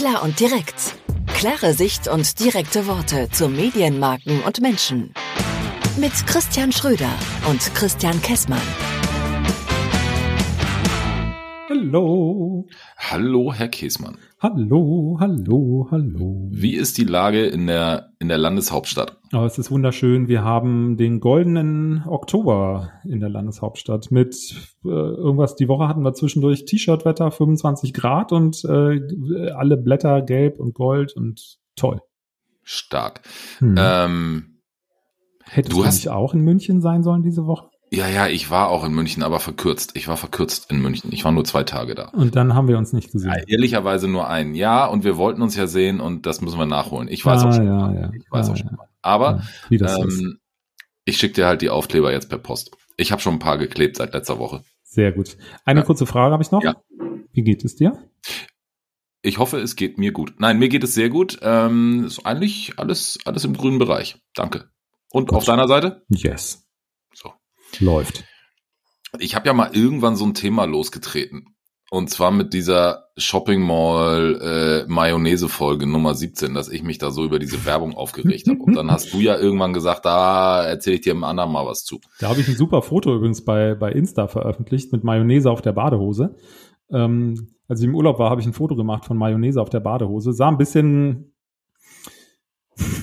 Klar und direkt. Klare Sicht und direkte Worte zu Medienmarken und Menschen. Mit Christian Schröder und Christian Kessmann. Hallo. Hallo, Herr Käsmann. Hallo, hallo, hallo. Wie ist die Lage in der, in der Landeshauptstadt? Oh, es ist wunderschön. Wir haben den goldenen Oktober in der Landeshauptstadt mit äh, irgendwas. Die Woche hatten wir zwischendurch T-Shirt-Wetter, 25 Grad und äh, alle Blätter gelb und gold und toll. Stark. Hm. Ähm, Hättest du, nicht auch in München sein sollen diese Woche? Ja, ja, ich war auch in München, aber verkürzt. Ich war verkürzt in München. Ich war nur zwei Tage da. Und dann haben wir uns nicht gesehen. Ja, ehrlicherweise nur ein Jahr und wir wollten uns ja sehen und das müssen wir nachholen. Ich weiß ah, auch schon ja, mal. Ja. Ich weiß ah, auch schon mal. Aber ähm, ich schicke dir halt die Aufkleber jetzt per Post. Ich habe schon ein paar geklebt seit letzter Woche. Sehr gut. Eine kurze Frage habe ich noch. Wie geht es dir? Ich hoffe, es geht mir gut. Nein, mir geht es sehr gut. Ähm, ist eigentlich alles, alles im grünen Bereich. Danke. Und gut. auf deiner Seite? Yes. Läuft. Ich habe ja mal irgendwann so ein Thema losgetreten. Und zwar mit dieser Shopping Mall äh, Mayonnaise Folge Nummer 17, dass ich mich da so über diese Werbung aufgeregt habe. Und dann hast du ja irgendwann gesagt, da erzähle ich dir im anderen mal was zu. Da habe ich ein super Foto übrigens bei, bei Insta veröffentlicht mit Mayonnaise auf der Badehose. Ähm, als ich im Urlaub war, habe ich ein Foto gemacht von Mayonnaise auf der Badehose. Sah ein bisschen.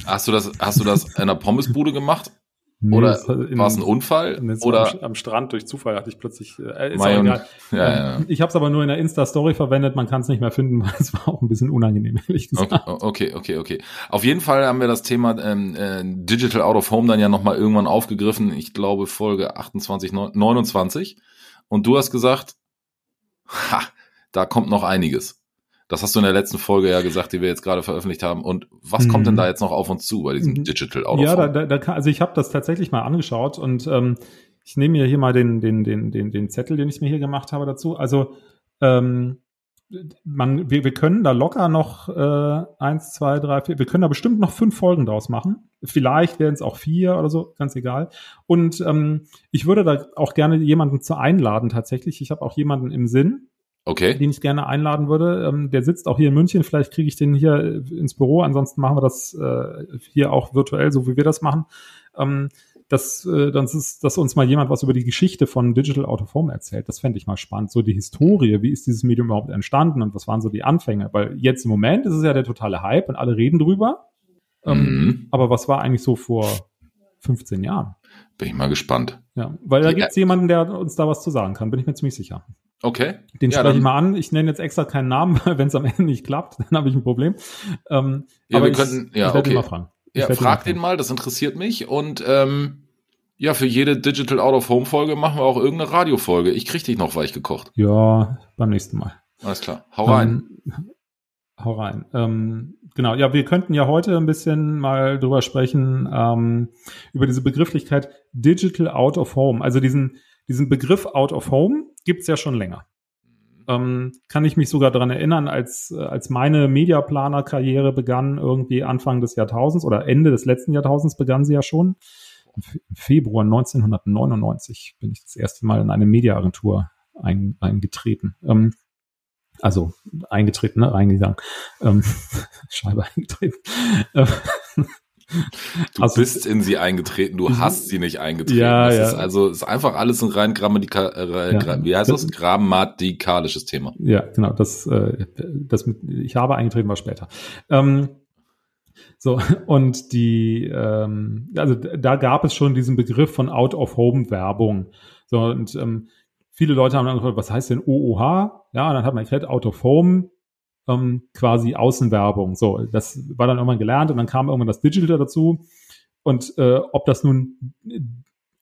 Hast du das, hast du das in einer Pommesbude gemacht? Nee, oder war es ein Unfall? Oder am, am, Strand durch Zufall hatte ich plötzlich. Äh, ist Mayon, ja, ja. Ich habe es aber nur in der Insta-Story verwendet. Man kann es nicht mehr finden, weil es war auch ein bisschen unangenehm, ehrlich gesagt. Okay, okay, okay. Auf jeden Fall haben wir das Thema ähm, äh, Digital Out of Home dann ja nochmal irgendwann aufgegriffen. Ich glaube Folge 28, 29. Und du hast gesagt, ha, da kommt noch einiges. Das hast du in der letzten Folge ja gesagt, die wir jetzt gerade veröffentlicht haben. Und was mhm. kommt denn mhm. da jetzt noch auf uns zu bei diesem mhm. Digital Out Ja, da, da, da kann, also ich habe das tatsächlich mal angeschaut und ähm, ich nehme mir hier mal den, den, den, den, den Zettel, den ich mir hier gemacht habe dazu. Also ähm, man, wir, wir können da locker noch äh, eins, zwei, drei, vier, wir können da bestimmt noch fünf Folgen draus machen. Vielleicht werden es auch vier oder so, ganz egal. Und ähm, ich würde da auch gerne jemanden zu einladen tatsächlich. Ich habe auch jemanden im Sinn, okay. den ich gerne einladen würde. Ähm, der sitzt auch hier in München. Vielleicht kriege ich den hier äh, ins Büro. Ansonsten machen wir das äh, hier auch virtuell, so wie wir das machen. Ähm, dass, äh, das ist, dass uns mal jemand was über die Geschichte von Digital Out of Home erzählt. Das fände ich mal spannend. So die Historie, wie ist dieses Medium überhaupt entstanden und was waren so die Anfänge? Weil jetzt im Moment ist es ja der totale Hype und alle reden drüber. Ähm, mhm. Aber was war eigentlich so vor 15 Jahren? Bin ich mal gespannt. Ja, weil da gibt es jemanden, der uns da was zu sagen kann, bin ich mir ziemlich sicher. Okay. Den ja, spreche ich mal an. Ich nenne jetzt extra keinen Namen, wenn es am Ende nicht klappt, dann habe ich ein Problem. Ähm, ja, aber wir ich, könnten, ja, ich okay. mal fragen. Ich ja, frag den mal, das interessiert mich. Und ähm, ja, für jede Digital Out of Home Folge machen wir auch irgendeine Radiofolge. Ich krieg dich noch weich gekocht. Ja, beim nächsten Mal. Alles klar. Hau rein. Ähm, hau rein. Ähm, genau, ja, wir könnten ja heute ein bisschen mal drüber sprechen, ähm, über diese Begrifflichkeit Digital Out of Home. Also diesen, diesen Begriff Out of Home gibt's ja schon länger. Ähm, kann ich mich sogar daran erinnern, als, äh, als meine Mediaplaner-Karriere begann, irgendwie Anfang des Jahrtausends oder Ende des letzten Jahrtausends begann sie ja schon. Im Februar 1999 bin ich das erste Mal in eine Mediaagentur ein, eingetreten. Ähm, also eingetreten, ne, reingegangen. Ähm, Scheibe eingetreten. Du also, bist in sie eingetreten, du mhm. hast sie nicht eingetreten. Ja, das ja. ist also ist einfach alles ein rein grammatikal, äh, ja. wie heißt das? Grammatikalisches Thema. Ja, genau. Das, äh, das mit, ich habe eingetreten war später. Ähm, so, und die, ähm, also da gab es schon diesen Begriff von Out-of-Home-Werbung. So, und ähm, viele Leute haben dann gefragt, was heißt denn OOH? Ja, und dann hat man erklärt, Out-of-Home ähm, quasi Außenwerbung. So, das war dann irgendwann gelernt und dann kam irgendwann das Digital dazu. Und äh, ob das nun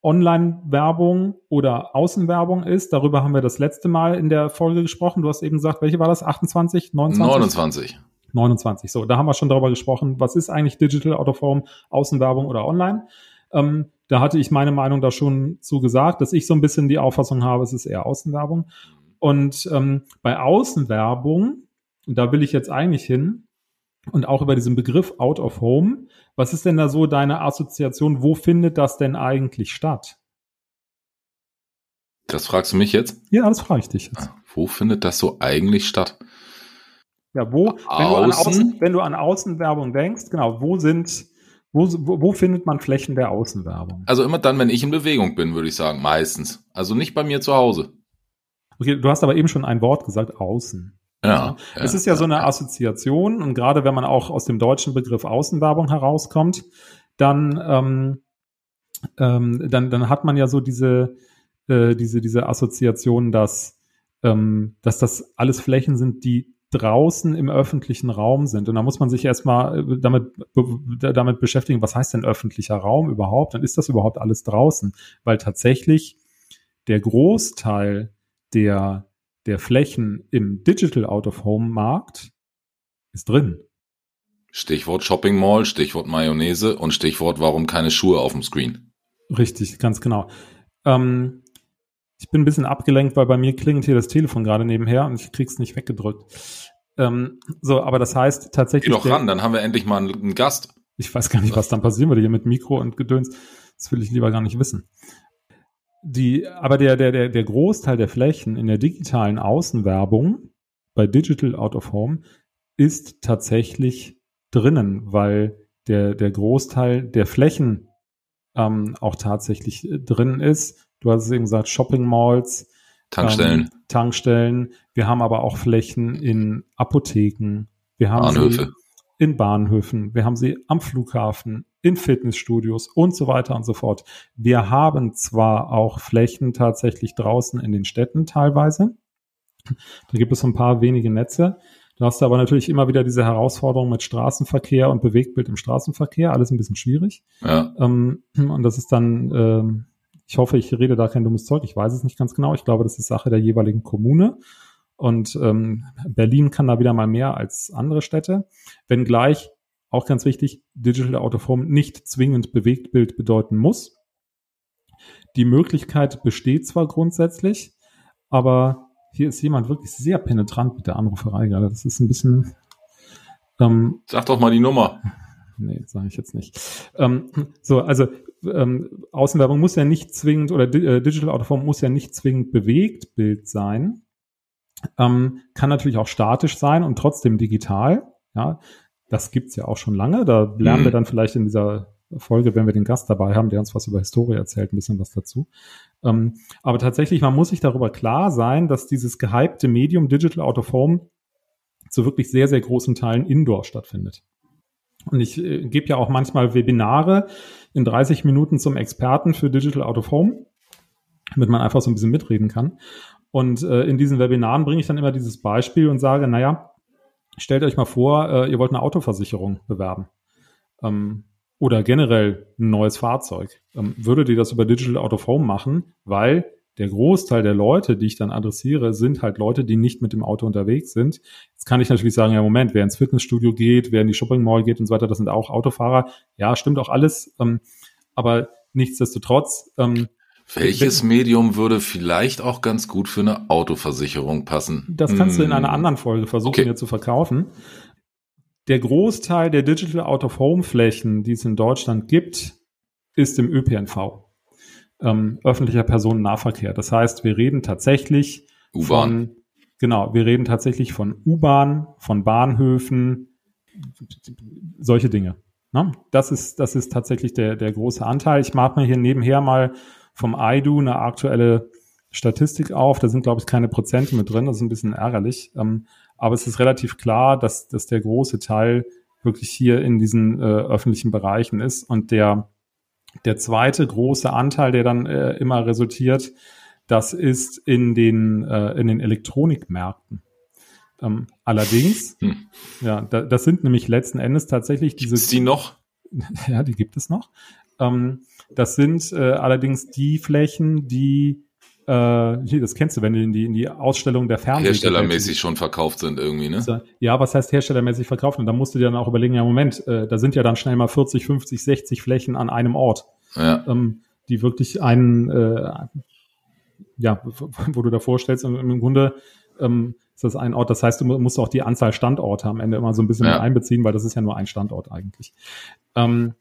Online-Werbung oder Außenwerbung ist, darüber haben wir das letzte Mal in der Folge gesprochen. Du hast eben gesagt, welche war das? 28, 29? 29. 29. So, da haben wir schon darüber gesprochen, was ist eigentlich Digital Out of Home, Außenwerbung oder Online? Ähm, da hatte ich meine Meinung da schon zu gesagt, dass ich so ein bisschen die Auffassung habe, es ist eher Außenwerbung. Und ähm, bei Außenwerbung und da will ich jetzt eigentlich hin. Und auch über diesen Begriff Out of Home. Was ist denn da so deine Assoziation? Wo findet das denn eigentlich statt? Das fragst du mich jetzt? Ja, das frage ich dich jetzt. Ah, wo findet das so eigentlich statt? Ja, wo, wenn du, an Außen, wenn du an Außenwerbung denkst, genau, wo sind, wo, wo findet man Flächen der Außenwerbung? Also immer dann, wenn ich in Bewegung bin, würde ich sagen, meistens. Also nicht bei mir zu Hause. Okay, du hast aber eben schon ein Wort gesagt, außen. Ja. ja es ist ja, ja so eine Assoziation und gerade wenn man auch aus dem deutschen Begriff Außenwerbung herauskommt, dann, ähm, ähm, dann, dann hat man ja so diese, äh, diese, diese Assoziation, dass, ähm, dass das alles Flächen sind, die draußen im öffentlichen Raum sind. Und da muss man sich erstmal äh, damit, damit beschäftigen, was heißt denn öffentlicher Raum überhaupt? Dann ist das überhaupt alles draußen? Weil tatsächlich der Großteil der, der Flächen im Digital Out of Home Markt ist drin. Stichwort Shopping Mall, Stichwort Mayonnaise und Stichwort, warum keine Schuhe auf dem Screen. Richtig, ganz genau. Ähm, ich bin ein bisschen abgelenkt, weil bei mir klingelt hier das Telefon gerade nebenher und ich krieg's nicht weggedrückt. Ähm, so, aber das heißt tatsächlich. Geh doch ran, dann haben wir endlich mal einen Gast. Ich weiß gar nicht, was dann passieren würde hier mit Mikro und Gedöns. Das will ich lieber gar nicht wissen. Die, aber der, der, der, der Großteil der Flächen in der digitalen Außenwerbung bei Digital Out of Home ist tatsächlich drinnen, weil der, der Großteil der Flächen ähm, auch tatsächlich äh, drin ist. Du hast es eben gesagt, Shopping Malls, Tankstellen. Ähm, Tankstellen. Wir haben aber auch Flächen in Apotheken. Wir haben Bahnhöfe. In Bahnhöfen. Wir haben sie am Flughafen, in Fitnessstudios und so weiter und so fort. Wir haben zwar auch Flächen tatsächlich draußen in den Städten teilweise. Da gibt es so ein paar wenige Netze. Da hast du aber natürlich immer wieder diese Herausforderung mit Straßenverkehr und Bewegtbild im Straßenverkehr. Alles ein bisschen schwierig. Ja. Ähm, und das ist dann, ähm, ich hoffe, ich rede da kein dummes Zeug. Ich weiß es nicht ganz genau. Ich glaube, das ist Sache der jeweiligen Kommune. Und ähm, Berlin kann da wieder mal mehr als andere Städte. Wenngleich, auch ganz wichtig, Digital Out of Home nicht zwingend Bewegtbild bedeuten muss. Die Möglichkeit besteht zwar grundsätzlich, aber hier ist jemand wirklich sehr penetrant mit der Anruferei gerade. Das ist ein bisschen. Ähm, Sag doch mal die Nummer. Nee, sage ich jetzt nicht. Ähm, so, also ähm, Außenwerbung muss ja nicht zwingend oder äh, Digital Out of Home muss ja nicht zwingend Bewegtbild sein. Ähm, kann natürlich auch statisch sein und trotzdem digital. Ja, das gibt's ja auch schon lange. Da lernen mhm. wir dann vielleicht in dieser Folge, wenn wir den Gast dabei haben, der uns was über Historie erzählt, ein bisschen was dazu. Ähm, aber tatsächlich, man muss sich darüber klar sein, dass dieses gehypte Medium Digital Out of Home zu wirklich sehr, sehr großen Teilen indoor stattfindet. Und ich äh, gebe ja auch manchmal Webinare in 30 Minuten zum Experten für Digital Out of Home, damit man einfach so ein bisschen mitreden kann. Und äh, in diesen Webinaren bringe ich dann immer dieses Beispiel und sage, naja, stellt euch mal vor, äh, ihr wollt eine Autoversicherung bewerben. Ähm, oder generell ein neues Fahrzeug, ähm, würdet ihr das über Digital Out of Home machen, weil der Großteil der Leute, die ich dann adressiere, sind halt Leute, die nicht mit dem Auto unterwegs sind. Jetzt kann ich natürlich sagen, ja Moment, wer ins Fitnessstudio geht, wer in die Shopping Mall geht und so weiter, das sind auch Autofahrer. Ja, stimmt auch alles. Ähm, aber nichtsdestotrotz. Ähm, Welches Medium würde vielleicht auch ganz gut für eine Autoversicherung passen? Das kannst hm. du in einer hm. anderen Folge versuchen, okay. mir zu verkaufen der Großteil der Digital Out of Home Flächen, die es in Deutschland gibt, ist im ÖPNV, ähm, öffentlicher Personennahverkehr. Das heißt, wir reden tatsächlich von, genau, wir reden tatsächlich von U-Bahn, von Bahnhöfen, solche Dinge. Ne? Das ist, das ist tatsächlich der, der große Anteil. Ich mache mir hier nebenher mal vom IDU eine aktuelle Statistik auf. Da sind, glaube ich, keine Prozente mit drin. Das ist ein bisschen ärgerlich. Ähm, aber es ist relativ klar, dass, dass der große Teil wirklich hier in diesen äh, öffentlichen Bereichen ist. Und der, der zweite große Anteil, der dann äh, immer resultiert, das ist in den, äh, in den Elektronikmärkten. Ähm, allerdings, hm. ja, da, das sind nämlich letzten Endes tatsächlich diese. Gibt's die noch? Ja, die gibt es noch. Ähm, das sind äh, allerdings die Flächen, die äh, das kennst du, wenn die in die, in die Ausstellung der Fernsehen. Herstellermäßig schon verkauft sind irgendwie, ne? Ja, was heißt herstellermäßig verkauft? Und da musst du dir dann auch überlegen, ja, Moment, äh, da sind ja dann schnell mal 40, 50, 60 Flächen an einem Ort, ja. ähm, die wirklich einen, äh, ja, wo du da vorstellst, und im Grunde ähm, ist das ein Ort, das heißt, du musst auch die Anzahl Standorte am Ende immer so ein bisschen ja. einbeziehen, weil das ist ja nur ein Standort eigentlich. Ähm,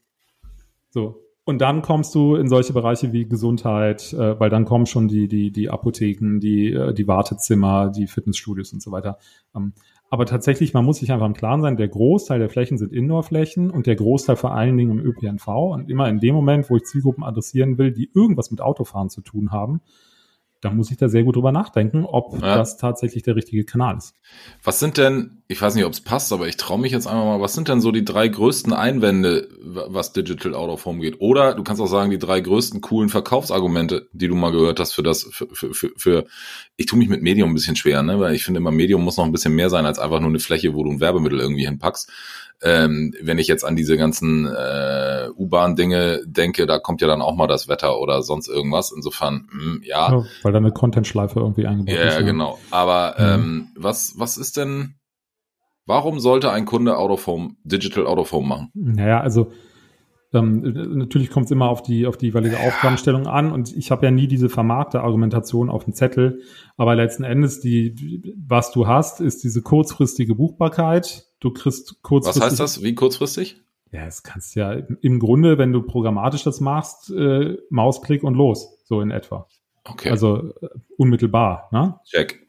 so, Und dann kommst du in solche Bereiche wie Gesundheit, äh, weil dann kommen schon die, die, die Apotheken, die, äh, die Wartezimmer, die Fitnessstudios und so weiter. Ähm, aber tatsächlich, man muss sich einfach im Klaren sein, der Großteil der Flächen sind Indoor-Flächen und der Großteil vor allen Dingen im ÖPNV. Und immer in dem Moment, wo ich Zielgruppen adressieren will, die irgendwas mit Autofahren zu tun haben, da muss ich da sehr gut drüber nachdenken, ob ja. das tatsächlich der richtige Kanal ist. Was sind denn, ich weiß nicht, ob es passt, aber ich traue mich jetzt einmal mal, was sind denn so die drei größten Einwände, was Digital Out of Home geht? Oder du kannst auch sagen, die drei größten coolen Verkaufsargumente, die du mal gehört hast für das, für, für, für, für ich tue mich mit Medium ein bisschen schwer, ne? weil ich finde immer, Medium muss noch ein bisschen mehr sein als einfach nur eine Fläche, wo du ein Werbemittel irgendwie hinpackst ähm, wenn ich jetzt an diese ganzen äh, U-Bahn-Dinge denke, da kommt ja dann auch mal das Wetter oder sonst irgendwas. Insofern, mh, hm, ja. ja. Da eine Content-Schleife irgendwie eingebaut ja, ist. Ja, genau. Aber mhm. ähm, was, was ist denn, warum sollte ein Kunde Out of Home, Digital Out of Home machen? Naja, also ähm, natürlich kommt es immer auf die, auf die jeweilige Aufgabenstellung an und ich habe ja nie diese vermarkte Argumentation auf dem Zettel, aber letzten Endes die, was du hast, ist diese kurzfristige Buchbarkeit. Du kriegst kurzfristig. Was heißt das? Wie kurzfristig? Ja, es kannst ja im Grunde, wenn du programmatisch das machst, äh, Mausklick und los, so in etwa. Okay. Also äh, unmittelbar, ne? Check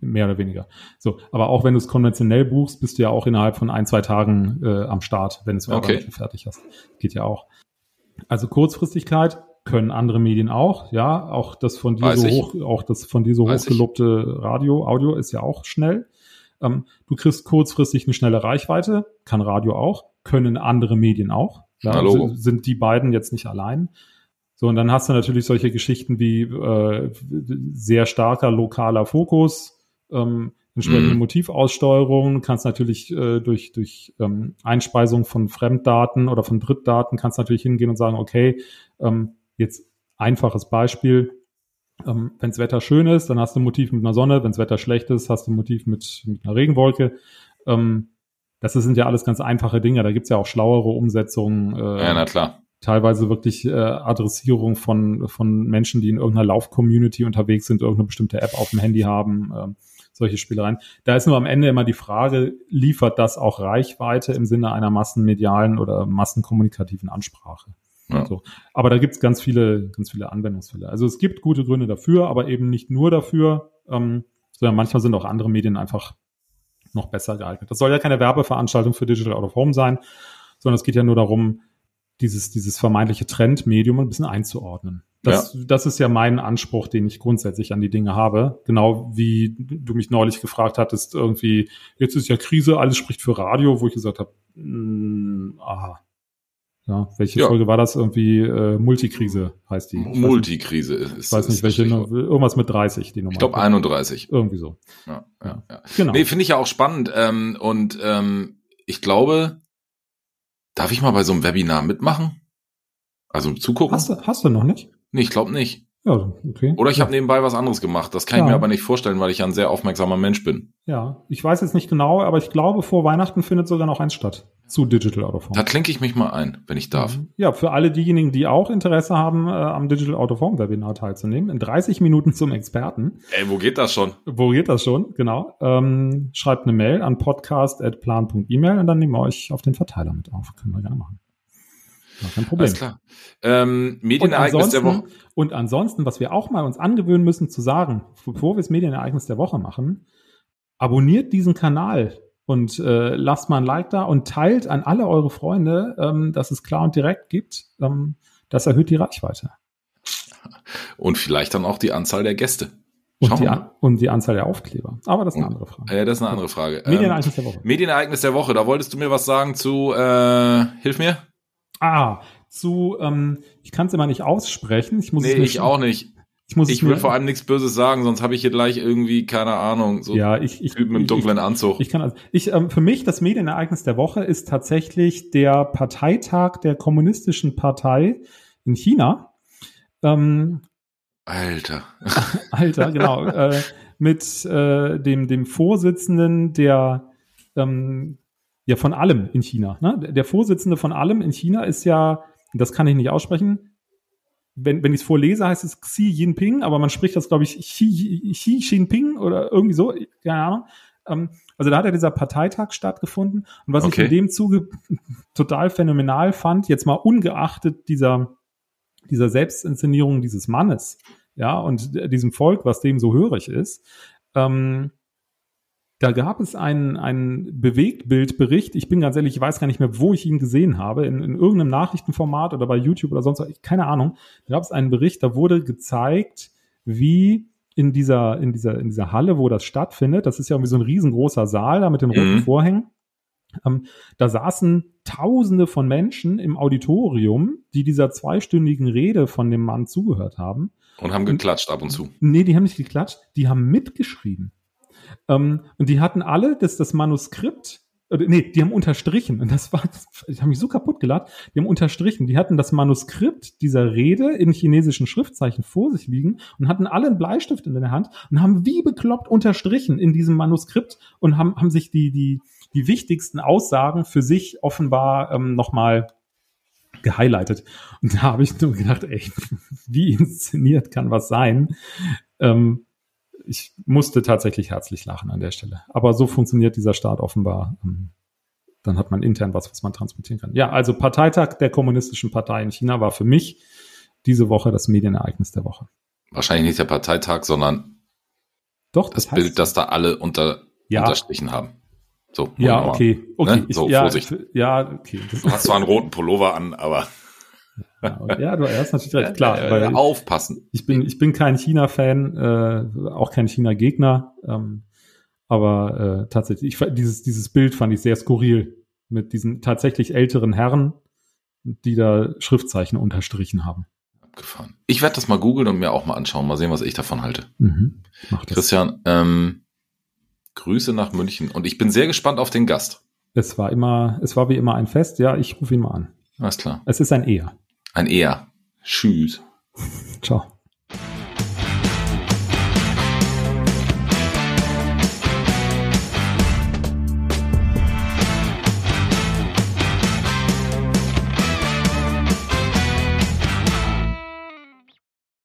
mehr oder weniger. So, aber auch wenn du es konventionell buchst, bist du ja auch innerhalb von ein, zwei Tagen äh, am Start, wenn du es okay. fertig hast. Geht ja auch. Also Kurzfristigkeit können andere Medien auch, ja, auch das von dir Weiß so ich. hoch, auch das von dir so Weiß hochgelobte ich. Radio, Audio ist ja auch schnell. Ähm, du kriegst kurzfristig eine schnelle Reichweite, kann Radio auch, können andere Medien auch. Ja, sind, sind die beiden jetzt nicht allein. So, und dann hast du natürlich solche Geschichten wie äh, sehr starker lokaler Fokus, ähm, entsprechende mm. Motivaussteuerung, kannst natürlich äh, durch, durch ähm, Einspeisung von Fremddaten oder von Drittdaten kannst natürlich hingehen und sagen, okay, ähm, jetzt einfaches Beispiel, ähm, wenns Wetter schön ist, dann hast du ein Motiv mit einer Sonne, wenns Wetter schlecht ist, hast du ein Motiv mit, mit einer Regenwolke. Ähm, das sind ja alles ganz einfache Dinge, da gibt's ja auch schlauere Umsetzungen. Äh, ja, na klar teilweise wirklich äh, Adressierung von, von Menschen, die in irgendeiner Lauf-Community unterwegs sind, irgendeine bestimmte App auf dem Handy haben, äh, solche Spielereien. Da ist nur am Ende immer die Frage, liefert das auch Reichweite im Sinne einer massenmedialen oder massenkommunikativen Ansprache? Ja. So. Aber da gibt's ganz viele, ganz viele Anwendungsfälle. Also es gibt gute Gründe dafür, aber eben nicht nur dafür, ähm, sondern manchmal sind auch andere Medien einfach noch besser geeignet. Das soll ja keine Werbeveranstaltung für Digital Out of Home sein, sondern es geht ja nur darum, dieses, dieses vermeintliche Trendmedium ein bisschen einzuordnen. Das, ja. das ist ja mein Anspruch, den ich grundsätzlich an die Dinge habe. Genau wie du mich neulich gefragt hattest, irgendwie, jetzt ist ja Krise, alles spricht für Radio, wo ich gesagt habe, mm, aha. Ja, welche ja. Folge war das? Irgendwie äh, Multikrise heißt die. Ich Multikrise ist. Ich weiß nicht, welche, irgendwas mit 30, die Nummer. Ich glaube 31. Irgendwie so. Ja, ja, ja. Genau. Nee, finde ich ja auch spannend. Ähm, und ähm, ich glaube, Darf ich mal bei so einem Webinar mitmachen? Also zugucken? Hast du, hast du noch nicht? Nee, ich glaube nicht. Ja, okay. Oder ich ja. habe nebenbei was anderes gemacht. Das kann ja. ich mir aber nicht vorstellen, weil ich ja ein sehr aufmerksamer Mensch bin. Ja, ich weiß jetzt nicht genau, aber ich glaube, vor Weihnachten findet sogar noch eins statt. Zu Digital Out of Home. Da klinke ich mich mal ein, wenn ich darf. Mhm. Ja, für alle diejenigen, die auch Interesse haben, äh, am Digital Out of Home Webinar teilzunehmen, in 30 Minuten zum Experten. Ey, wo geht das schon? Wo geht das schon? Genau. Ähm, schreibt eine Mail an podcast.plan.email und dann nehmen wir euch auf den Verteiler mit auf. Können wir gerne machen. Kein Problem. Alles klar. Ähm, Medienereignis der Woche. Und ansonsten, was wir auch mal uns angewöhnen müssen zu sagen, bevor wir das Medienereignis der Woche machen, abonniert diesen Kanal und äh, lasst mal ein Like da und teilt an alle eure Freunde, ähm, dass es klar und direkt gibt. Ähm, das erhöht die Reichweite. Und vielleicht dann auch die Anzahl der Gäste. Und die, und die, Anzahl der Aufkleber. Aber das ist eine andere Frage. Ja, das ist eine andere Frage. Medienereignis ähm, der Woche. Medienereignis der Woche. Da wolltest du mir was sagen zu, äh, hilf mir? Ah, zu, ähm, ich kann es immer nicht aussprechen. Ich muss nee, ich auch nicht. Ich, muss ich will vor allem nichts Böses sagen, sonst habe ich hier gleich irgendwie, keine Ahnung, so ja, ich, ich, Typen im dunklen Anzug. Ich kann also, ich, ähm, für mich das Medienereignis der Woche ist tatsächlich der Parteitag der Kommunistischen Partei in China. Ähm, Alter. Alter, genau. äh, mit äh, dem, dem Vorsitzenden der ähm, ja von allem in China. Ne? Der Vorsitzende von allem in China ist ja, das kann ich nicht aussprechen, wenn, wenn ich es vorlese, heißt es Xi Jinping, aber man spricht das, glaube ich, Xi, Xi Jinping oder irgendwie so, keine Ahnung. Ähm, Also da hat ja dieser Parteitag stattgefunden. Und was Okay. ich in dem Zuge total phänomenal fand, jetzt mal ungeachtet dieser, dieser Selbstinszenierung dieses Mannes, ja, und diesem Volk, was dem so hörig ist, ähm, da gab es einen, einen Bewegtbildbericht. Ich bin ganz ehrlich, ich weiß gar nicht mehr, wo ich ihn gesehen habe, in, in irgendeinem Nachrichtenformat oder bei YouTube oder sonst was, keine Ahnung. Da gab es einen Bericht, da wurde gezeigt, wie in dieser, in dieser, in dieser Halle, wo das stattfindet, das ist ja irgendwie so ein riesengroßer Saal da mit den roten Mhm. Vorhängen. Ähm, da saßen Tausende von Menschen im Auditorium, die dieser zweistündigen Rede von dem Mann zugehört haben. Und haben geklatscht ab und zu. Nee, die haben nicht geklatscht, die haben mitgeschrieben. Ähm, und die hatten alle das, das Manuskript, oder, nee, die haben unterstrichen. Und das war, ich habe mich so kaputt gelacht. Die haben unterstrichen. Die hatten das Manuskript dieser Rede in chinesischen Schriftzeichen vor sich liegen und hatten alle einen Bleistift in der Hand und haben wie bekloppt unterstrichen in diesem Manuskript und haben, haben sich die, die, die wichtigsten Aussagen für sich offenbar ähm, nochmal gehighlightet. Und da habe ich nur gedacht, ey, wie inszeniert kann was sein? Ähm, ich musste tatsächlich herzlich lachen an der Stelle. Aber so funktioniert dieser Staat offenbar. Ähm, Dann hat man intern was, was man transportieren kann. Ja, also Parteitag der Kommunistischen Partei in China war für mich diese Woche das Medienereignis der Woche. Wahrscheinlich nicht der Parteitag, sondern Doch, das heißt- Bild, das da alle unter, Ja. unterstrichen haben. So, Ja, okay. okay. Ne? Ich, So, ja, Vorsicht. Ja, okay. Das, Du hast zwar einen roten Pullover an, aber ja, ja, du hast natürlich recht, klar. weil aufpassen. ich bin, ich bin kein China-Fan, äh, auch kein China-Gegner, ähm, aber äh, tatsächlich, ich, dieses, dieses Bild fand ich sehr skurril mit diesen tatsächlich älteren Herren, die da Schriftzeichen unterstrichen haben. Abgefahren. Ich werde das mal googeln und mir auch mal anschauen, mal sehen, was ich davon halte. Mhm. Christian, ähm, Grüße nach München und ich bin sehr gespannt auf den Gast. Es war immer, es war wie immer ein Fest. Ja, ich rufe ihn mal an. Alles klar. Es ist ein Er. Ein Er. Tschüss. Ciao.